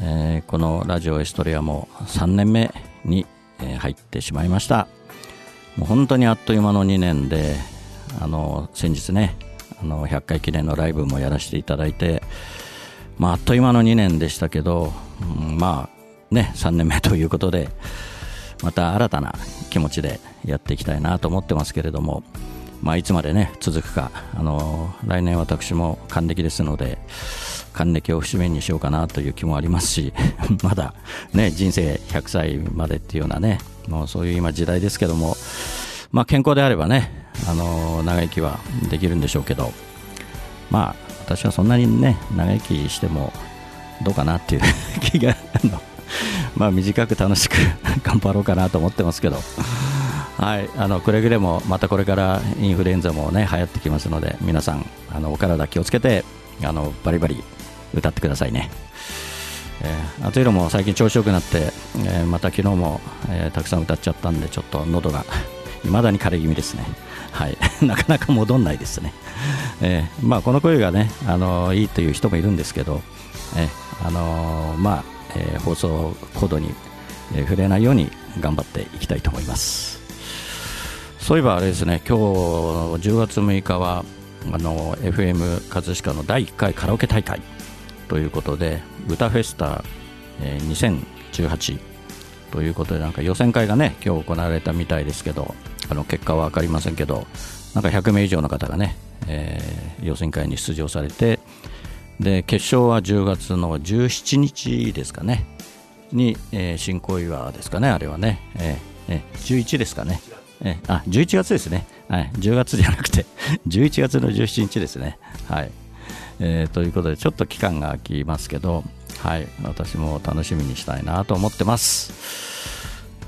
えー、このラジオエストレアも3年目に入ってしまいました。もう本当にあっという間の2年であの先日ねあの100回記念のライブもやらせていただいて、まあ、あっという間の2年でしたけど、うん、まあね3年目ということでまた新たな気持ちでやっていきたいなと思ってますけれども、まあ、いつまでね続くかあの来年私も還暦ですので還暦を節目にしようかなという気もありますし まだね人生100歳までっていうようなねもうそういう今時代ですけども、まあ、健康であればねあの長生きはできるんでしょうけどまあ私はそんなにね長生きしてもどうかなっていう 気がまあ短く楽しく 頑張ろうかなと思ってますけど。はい、あのくれぐれもまたこれからインフルエンザもね流行ってきますので皆さんあのお体気をつけてあのバリバリ歌ってくださいね。えー、というのも最近調子よくなって、えー、また昨日も、えー、たくさん歌っちゃったんでちょっと喉が いまだに枯れ気味ですね。はい、なかなか戻んないですね。えー、まあこの声がねあのいいという人もいるんですけど、えー、あのまあ、えー、放送コードに、えー、触れないように頑張っていきたいと思います。そういえばあれですね今日10月6日はあの FM 葛飾の第1回カラオケ大会ということで歌フェスタ、え、2018ということでなんか予選会がね今日行われたみたいですけどあの結果は分かりませんけどなんか100名以上の方がね、えー、予選会に出場されてで決勝は10月の17日ですかねに、えー、新小岩ですかねあれはね、えー、えー、11ですかねえあ11月ですね、はい、10月じゃなくて 11月の17日ですね。はいえー、ということでちょっと期間が空きますけど、はい、私も楽しみにしたいなと思ってます。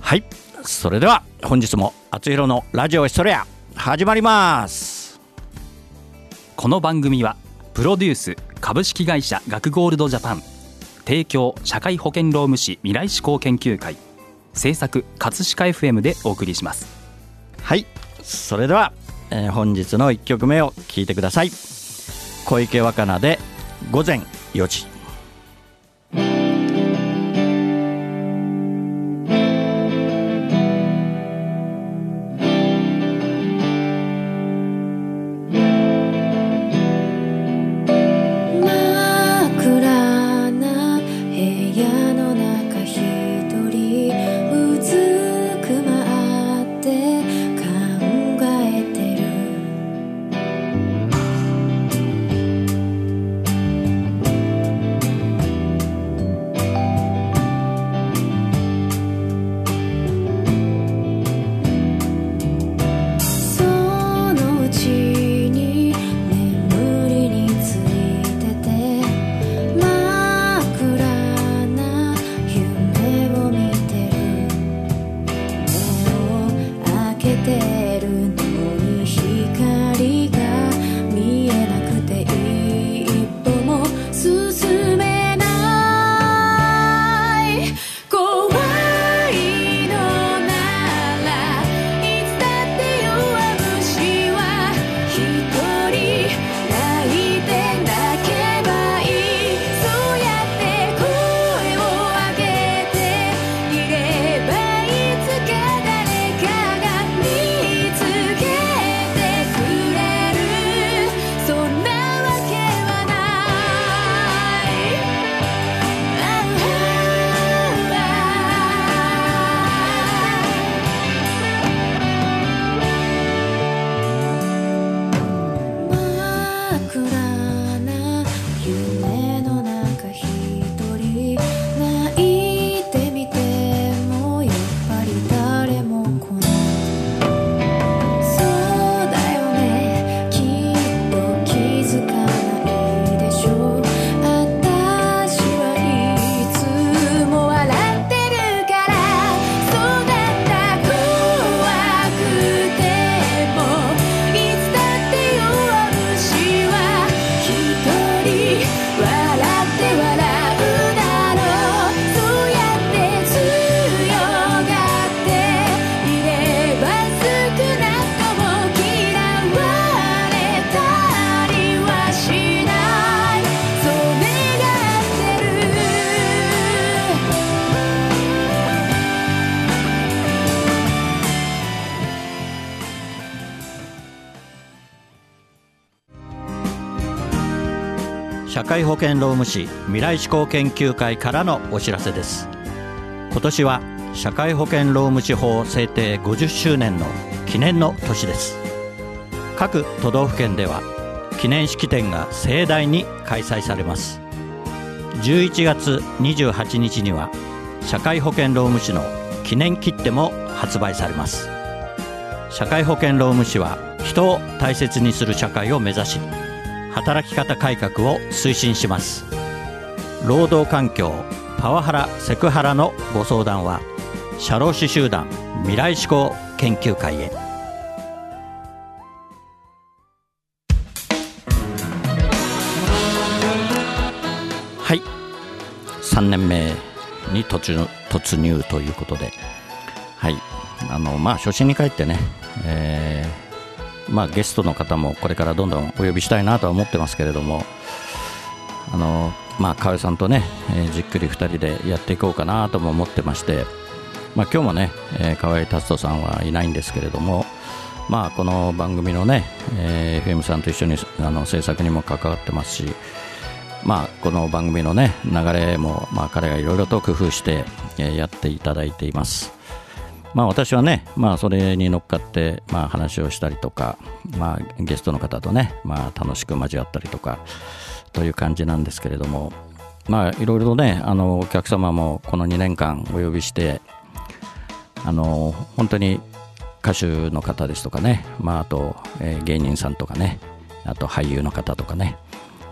はいそれでは本日も「あつひろのラジオエストレア」始まります。この番組はプロデュース株式会社学ゴールドジャパン提供社会保険労務士未来志向研究会制作葛飾 FM でお送りします。はいそれでは、えー、本日の1曲目を聴いてください。小池若菜で午前4時。会保険労務士未来志向研究会からのお知らせです。今年は社会保険労務士法制定50周年の記念の年です。各都道府県では記念式典が盛大に開催されます。11月28日には社会保険労務士の記念切手も発売されます。社会保険労務士は人を大切にする社会を目指し働き方改革を推進します。労働環境パワハラセクハラのご相談は社労士集団未来志向研究会へ。はい。3年目に突入突入ということで。はい。あのまあ初心に帰ってね、えーまあ、ゲストの方もこれからどんどんお呼びしたいなとは思ってますけれども、あのまあ、河合さんとね、えー、じっくり2人でやっていこうかなとも思ってまして、まあ、今日もね、えー、河合達人さんはいないんですけれども、まあ、この番組のね、えー、FM さんと一緒にあの制作にも関わってますし、まあ、この番組のね流れも、まあ、彼がいろいろと工夫して、えー、やっていただいています。まあ、私はね、まあ、それに乗っかって、まあ、話をしたりとか、まあ、ゲストの方とね、まあ、楽しく交わったりとかという感じなんですけれども、まあ、いろいろとねあのお客様もこの2年間お呼びしてあの本当に歌手の方ですとかね、まあ、あと、えー、芸人さんとかねあと俳優の方とかね、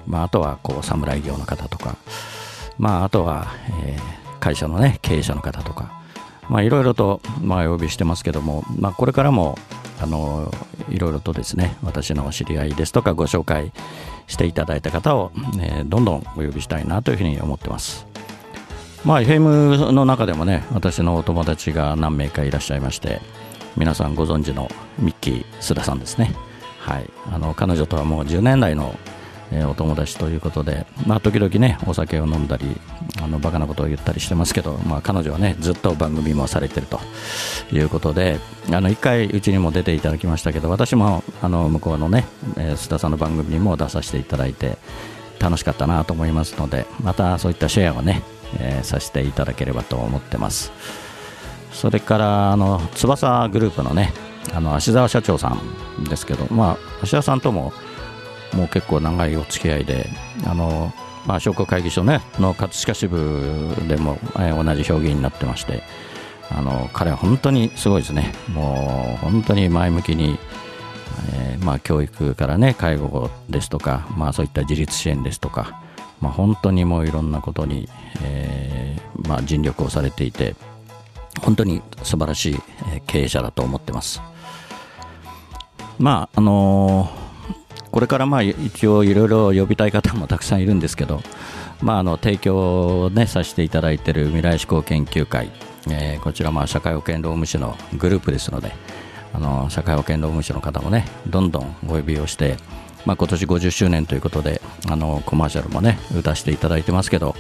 まあ、あとはこう侍業の方とか、まあ、あとは、えー、会社のね経営者の方とかまあ、いろいろと、まあ、お呼びしてますけども、まあ、これからもあのいろいろとですね私の知り合いですとかご紹介していただいた方を、ね、どんどんお呼びしたいなというふうに思ってます。まあ、FM の中でもね私のお友達が何名かいらっしゃいまして皆さんご存知のミッキー須田さんですね、はい、あの彼女とはもう10年来のえー、お友達ということで、まあ、時々ねお酒を飲んだりあのバカなことを言ったりしてますけど、まあ、彼女はねずっと番組もされてるということであの1回うちにも出ていただきましたけど私もあの向こうのね、えー、須田さんの番組にも出させていただいて楽しかったなと思いますのでまたそういったシェアをね、えー、させていただければと思ってます。それからあの翼グループのねあの芦沢社長さんですけど、まあ、芦沢さんとももう結構長いお付き合いであの、まあ、商工会議所、ね、の葛飾支部でも、えー、同じ表現になってましてあの彼は本当にすごいですねもう本当に前向きに、えー、まあ、教育からね介護ですとか、まあ、そういった自立支援ですとか、まあ、本当にもういろんなことに、えー、まあ、尽力をされていて本当に素晴らしい経営者だと思ってます。まああのーこれからまあ一応いろいろ呼びたい方もたくさんいるんですけど、まあ、あの提供を、ね、させていただいている未来志向研究会、えー、こちらまあ社会保険労務士のグループですのであの社会保険労務士の方もねどんどんお呼びをして、まあ、今年50周年ということであのコマーシャルもね打たせていただいてますけど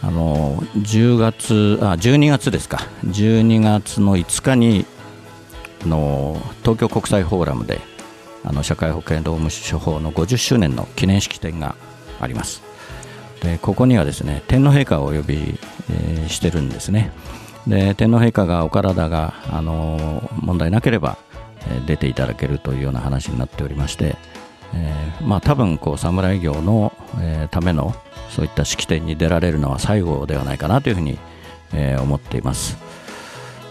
あの10月あ12月ですか。12月の5日にの東京国際フォーラムであの社会保険労務士法の50周年の記念式典があります。でここにはですね天皇陛下をお呼び、えー、してるんですね。で天皇陛下がお体が、あのー、問題なければ、えー、出ていただけるというような話になっておりまして、えー、まあ多分こう侍業の、えー、ためのそういった式典に出られるのは最後ではないかなというふうに、えー、思っています。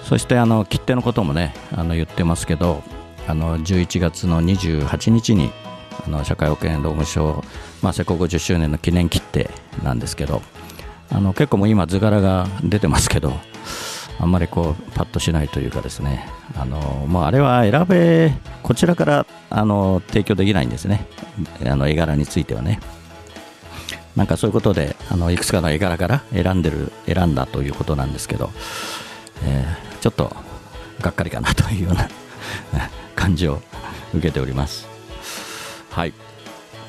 そしてあの切手のこともねあの言ってますけどあの11月の28日にあの社会保険労務省、まあ、施行50周年の記念切手なんですけどあの結構もう今図柄が出てますけどあんまりこうパッとしないというかですねあのもうあれは選べこちらからあの提供できないんですね。あの絵柄についてはね。なんかそういうことであのいくつかの絵柄から選んでる選んだということなんですけど、えー、ちょっとがっかりかなというような感じを受けております。はい、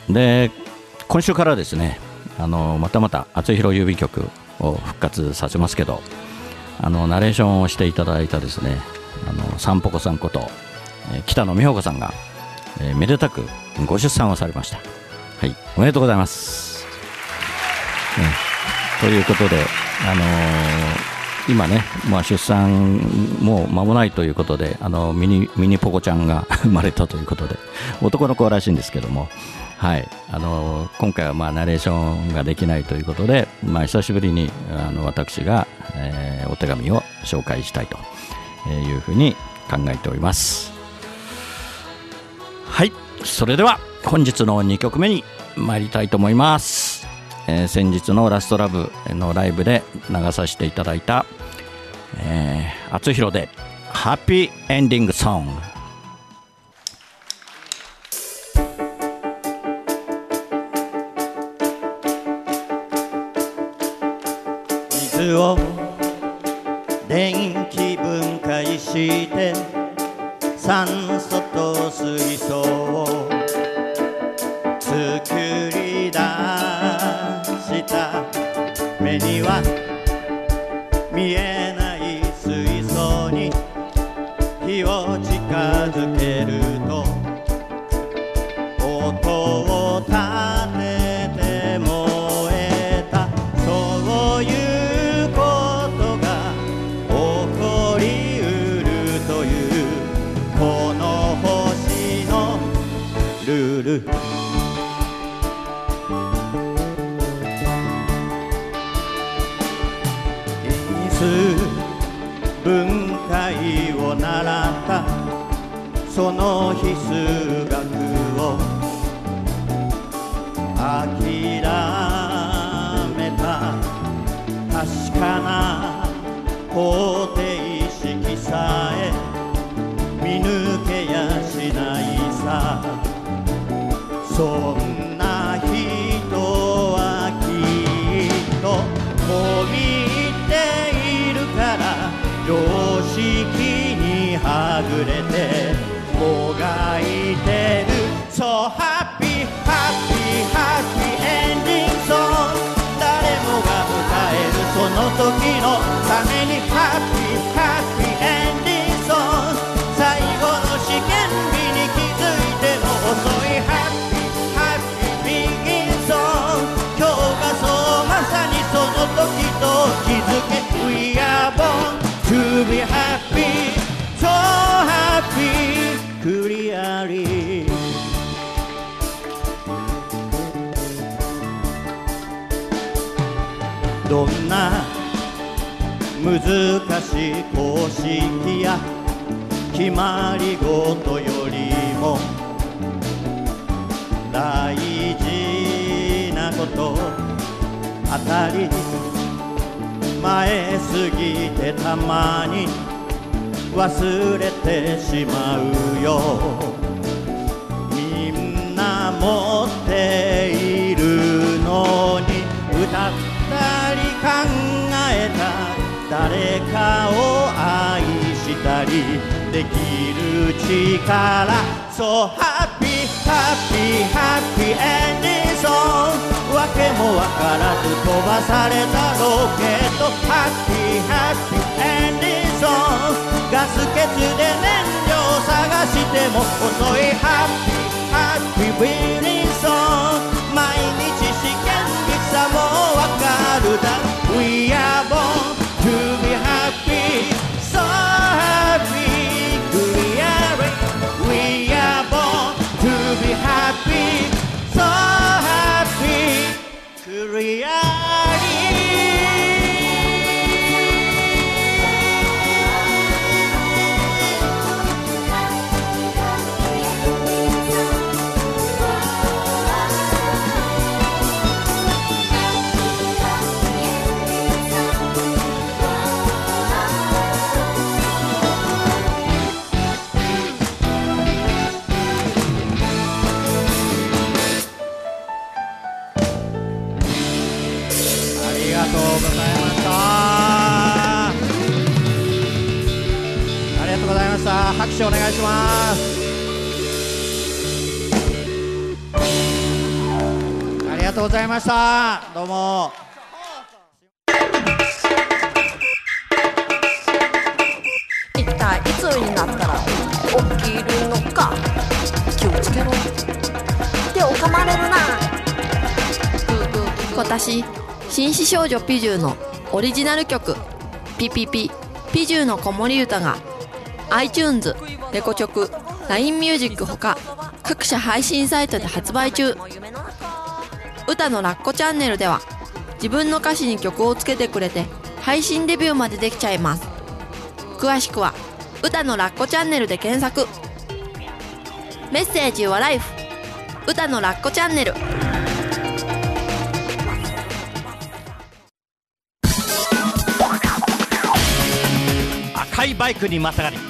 で今週からですねあのまたまた厚弘郵便局を復活させますけどあのナレーションをしていただいたですねあのさんぽこさんこと、え、北野美穂子さんが、え、めでたくご出産をされました。はい。おめでとうございます。ということで、あのー、今ね、まあ、出産もう間もないということで、あのミニミニポコちゃんが 生まれたということで、男の子らしいんですけども、はい、あの今回はまあナレーションができないということで、まあ、久しぶりにあの私が、えー、お手紙を紹介したいというふうに考えております。はい、それでは本日の2曲目に参りたいと思います。えー、先日のラストラブのライブで流させていただいた、えー、厚弘でハッピーエンディングソング。水を電気分解して酸素と水素を近づける。の時のためにハッピーハッピーエンディングソン最後の試験日に気づいても遅いハッピーハッピービギンソン今日がそうまさにその時と気づけ We are born to be happy so happy クリアリーどんな難しい公式や決まり事よりも大事なこと当たり前すぎてたまに忘れてしまうよ。みんな持っているのに歌ったり考えた。誰かを愛したりできる力 So happy happy happy ending song わけもわからず飛ばされたロケットハッピーハッピーエンディンソン。ガス欠で燃料探しても遅いハッピーハッピービーリンソン。毎日試験もわかるだ We are born to be happy so happy 手お願いします。ありがとうございました。どうも。一体いつになったら起きるのか。気をつけろ。手を噛まれるな。私紳士少女ピジューのオリジナル曲「ピピピピジューの子守歌が iTunes、レコチョク、LINE ミュージックほか各社配信サイトで発売中。歌のラッコチャンネルでは自分の歌詞に曲をつけてくれて配信デビューまでできちゃいます。詳しくは「歌のラッコチャンネル」で検索。メッセージはライフ。歌のラッコチャンネル。赤いバイクにまたがり。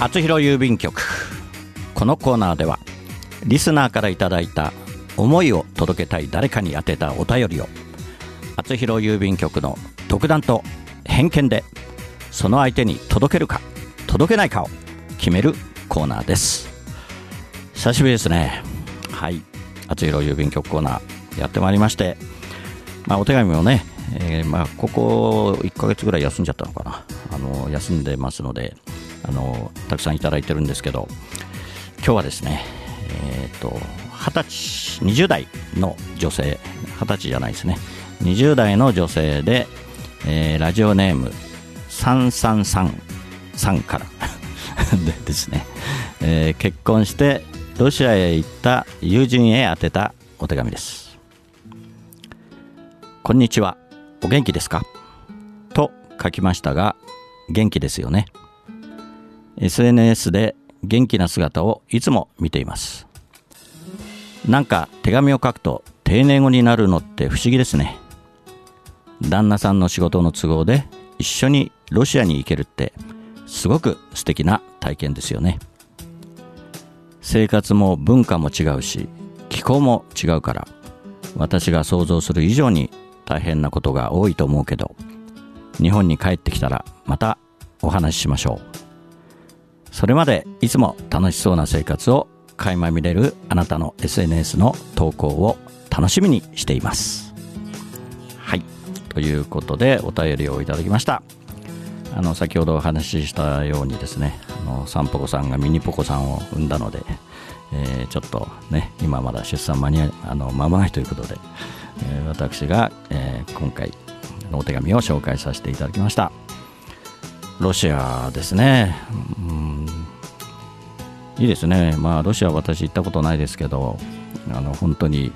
厚弘郵便局。このコーナーではリスナーからいただいた思いを届けたい誰かに宛てたお便りを厚弘郵便局の独断と偏見でその相手に届けるか届けないかを決めるコーナーです。久しぶりですね。はい。厚弘郵便局コーナーやってまいりましてまあお手紙もね、えー、まあここ1ヶ月ぐらい休んじゃったのかな。あの休んでますのであのたくさんいただいてるんですけど今日はですねえっ、ー、と20歳20代の女性20歳じゃないですね。20代の女性で、えー、ラジオネーム333から。でですね、えー、結婚してロシアへ行った友人へ宛てたお手紙です。こんにちは。お元気ですか？と書きましたが元気ですよね。SNS で元気な姿をいつも見ています。なんか手紙を書くと丁寧語になるのって不思議ですね。旦那さんの仕事の都合で一緒にロシアに行けるってすごく素敵な体験ですよね。生活も文化も違うし気候も違うから私が想像する以上に大変なことが多いと思うけど日本に帰ってきたらまたお話ししましょう。それまでいつも楽しそうな生活を垣間見れるあなたの SNS の投稿を楽しみにしています。はい。ということでお便りをいただきました。あの先ほどお話ししたようにですねあのサンポコさんがミニポコさんを産んだので、えー、ちょっとね今まだ出産間にあの間もないということで、えー、私が、えー、今回のお手紙を紹介させていただきましたロシアですね、うん、いいですね、まあ、ロシアは私行ったことないですけど、あの本当に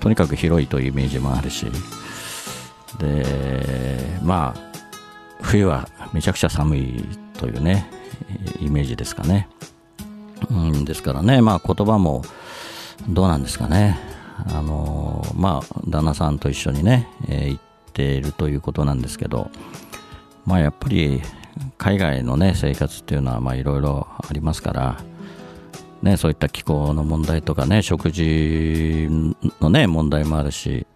とにかく広いというイメージもあるし、でまあ、冬はめちゃくちゃ寒いというね、イメージですかね。うん、ですからね、まあ、言葉もどうなんですかね、あのまあ、旦那さんと一緒にね、えー、行っているということなんですけど、まあ、やっぱり海外の、ね、生活っていうのはいろいろありますから、ね、そういった気候の問題とかね食事の、ね、問題もあるし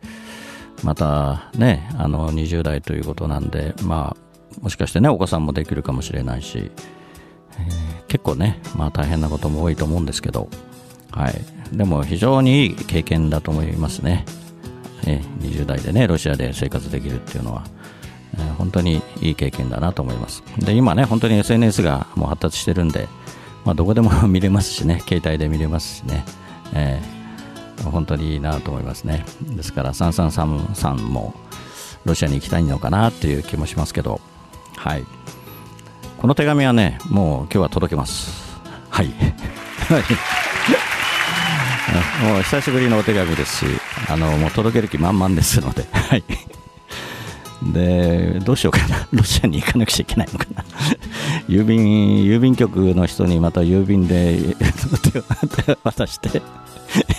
また、ね、あの20代ということなんで、まあ、もしかして、ね、お子さんもできるかもしれないし、えー、結構ね、まあ、大変なことも多いと思うんですけど、はい、でも非常にいい経験だと思いますね。えー、20代でねロシアで生活できるっていうのは。本当にいい経験だなと思います。で、今ね、本当に SNS がもう発達してるんで、まあ、どこでも 見れますしね、携帯で見れますしね、えー、本当にいいなと思いますね。ですから、333もロシアに行きたいのかなっていう気もしますけど、はい。この手紙はね、もう今日は届けます。はい。もう久しぶりのお手紙ですし、あの、もう届ける気満々ですので、はい。で、どうしようかな、ロシアに行かなくちゃいけないのかな、郵便郵便局の人にまた郵便で 渡して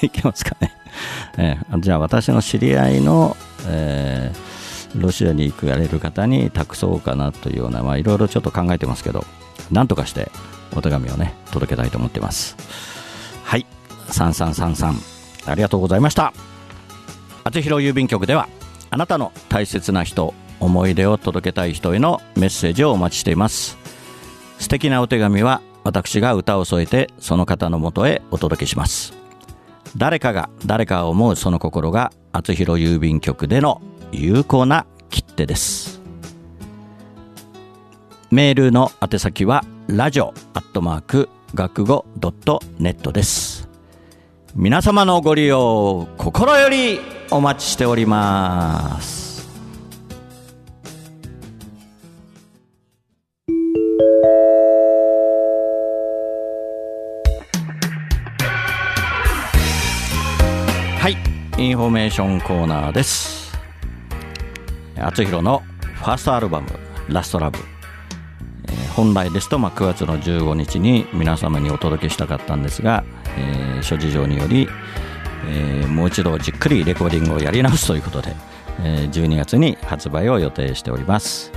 いけますかね、えー、じゃあ、私の知り合いの、えー、ロシアに行かれる方に託そうかなというような、まあ、いろいろちょっと考えてますけど、なんとかしてお手紙をね、届けたいと思ってます。はい、3333、ありがとうございました。厚弘郵便局ではあなたの大切な人思い出を届けたい人へのメッセージをお待ちしています。素敵なお手紙は私が歌を添えてその方のもとへお届けします。誰かが誰かを思うその心が厚弘郵便局での有効な切手です。メールの宛先はラジオアットマーク学語ドットネットです。皆様のご利用心よりお待ちしております。はいインフォメーションコーナーです。厚弘のファーストアルバム「ラストラブ。本来ですと、まあ、9月の15日に皆様にお届けしたかったんですが、えー、諸事情により、えー、もう一度じっくりレコーディングをやり直すということで、えー、12月に発売を予定しております。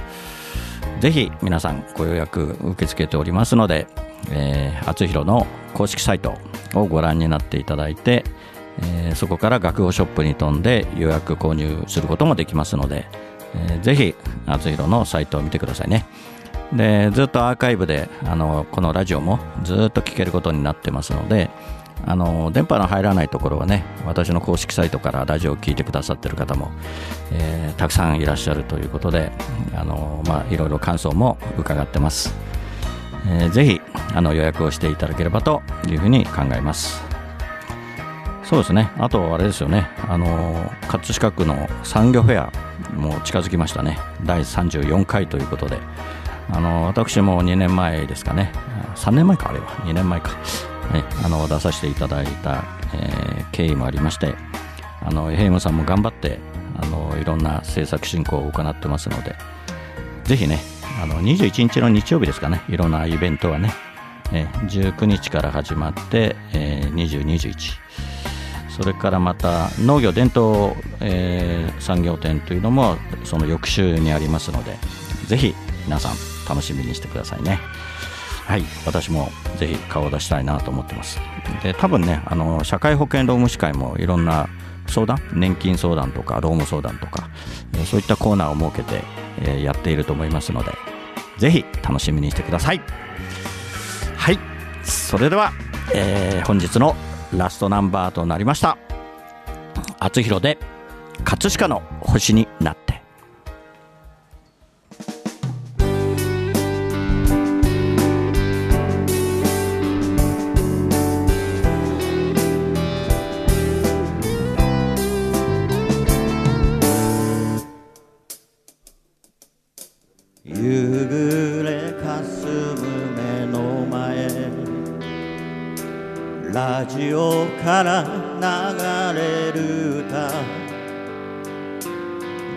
ぜひ皆さんご予約受け付けておりますので、えー、厚弘の公式サイトをご覧になっていただいて、えー、そこから学語ショップに飛んで予約購入することもできますので、えー、ぜひ厚弘のサイトを見てくださいね。でずっとアーカイブであのこのラジオもずっと聞けることになってますのであの電波の入らないところはね私の公式サイトからラジオを聴いてくださってる方も、えー、たくさんいらっしゃるということであの、まあ、いろいろ感想も伺ってます、えー、ぜひあの予約をしていただければというふうに考えます。そうですね。あとあれですよね。あの葛飾区の産業フェアも近づきましたね。第34回ということで。あの私も2年前ですかね。3年前かあれは。2年前か、あの出させていただいた、えー、経緯もありましてあのヘイムさんも頑張ってあのいろんな制作進行を行ってますのでぜひねあの21日の日曜日ですかねいろんなイベントはね、えー、19日から始まって、えー、20、21それからまた農業伝統、えー、産業展というのもその翌週にありますのでぜひ皆さん楽しみにしてくださいね。はい。私もぜひ顔を出したいなと思ってます。で多分ねあの社会保険労務士会もいろんな相談年金相談とか労務相談とかそういったコーナーを設けて、えやっていると思いますのでぜひ楽しみにしてください。はい。それでは、えー、本日のラストナンバーとなりました「あつひろで葛飾の星になって」から流れる歌。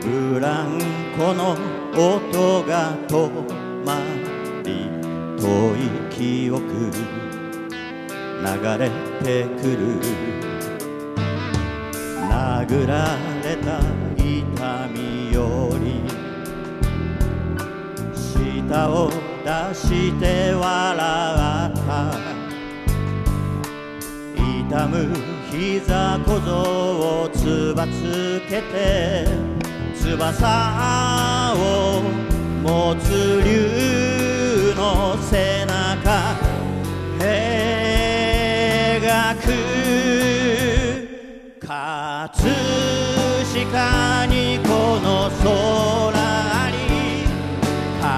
ブランコの音が止まり遠い記憶。流れてくる。殴られた痛みより。舌を出して笑った。痛む膝小僧をつばつけて翼を持つ竜の背中描く。葛飾にこの空に葛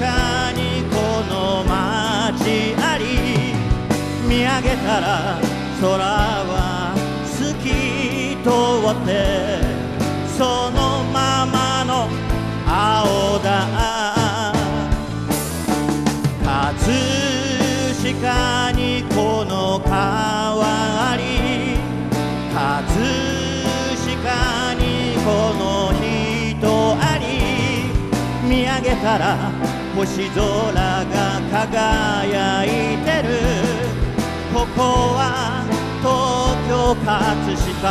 飾げたら空は透き通ってそのままの青だ。葛飾にこの川あり葛飾にこの人あり見上げたら星空が輝いてる。ここは東京葛飾。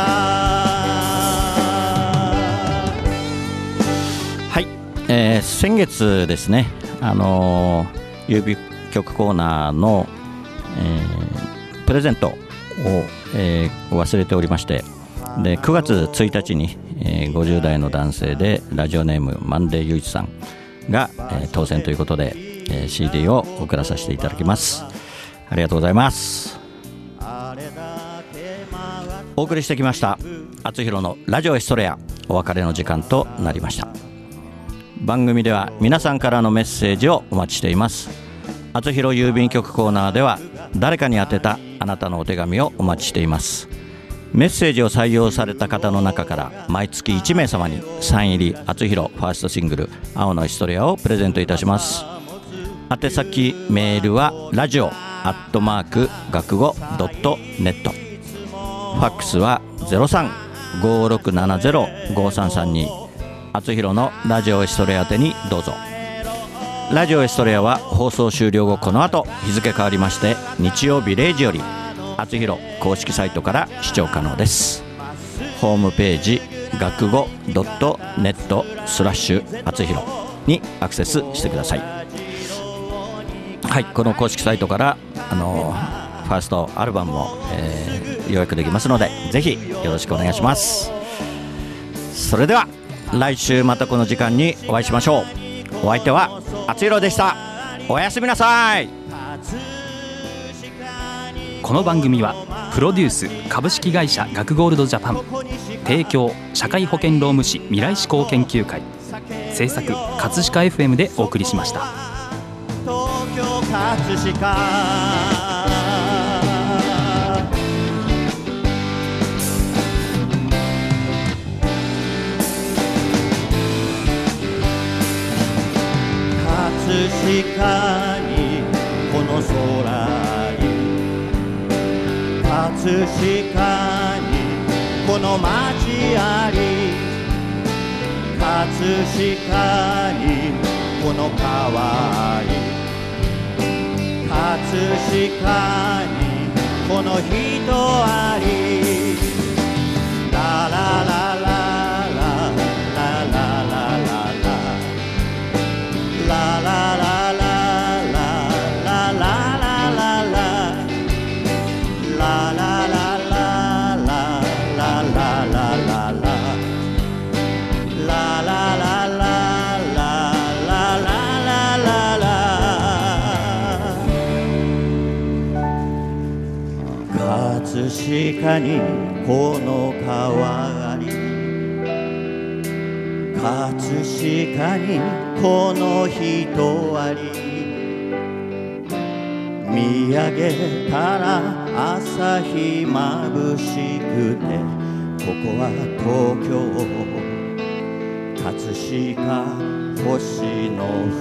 はい、えー、先月ですね。あのー、郵便局コーナーの、えー、プレゼントを、えー、忘れておりまして。で9月1日に、えー、50代の男性でラジオネームマンデー雄一さんが、えー、当選ということで、えー、CD を送らさせていただきます。ありがとうございます。お送りしてきました厚弘のラジオエストレアお別れの時間となりました。番組では皆さんからのメッセージをお待ちしています。厚弘郵便局コーナーでは誰かに宛てたあなたのお手紙をお待ちしています。メッセージを採用された方の中から毎月1名様にサイン入り厚弘ファーストシングル「青のヒストリア」をプレゼントいたします。宛先メールはラジオアットマーク学語ドットネット。ファックスは0356705332厚弘のラジオエストレア宛にどうぞ。ラジオエストレアは放送終了後この後日付変わりまして日曜日0時より厚弘公式サイトから視聴可能です。ホームページ学語ドットネットスラッシュ厚弘にアクセスしてください。はいこの公式サイトからあのファーストアルバムも、えー、予約できますのでぜひよろしくお願いします。それでは来週またこの時間にお会いしましょう。お相手は厚弘でした。おやすみなさい。この番組はプロデュース株式会社学ゴールドジャパン提供社会保険労務士未来志向研究会制作葛飾 FM でお送りしました。京葛飾葛飾にこの空に葛飾にこの街あり葛飾にこの川あり葛飾にこの人あり。確かにこの川あり葛飾にこの人あり見上げたら朝日まぶしくてここは東京葛飾星の降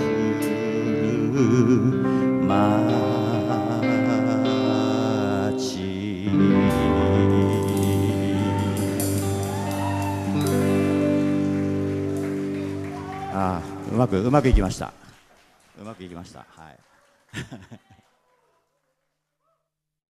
る街。まくうまくいきました。うまくいきました。はい。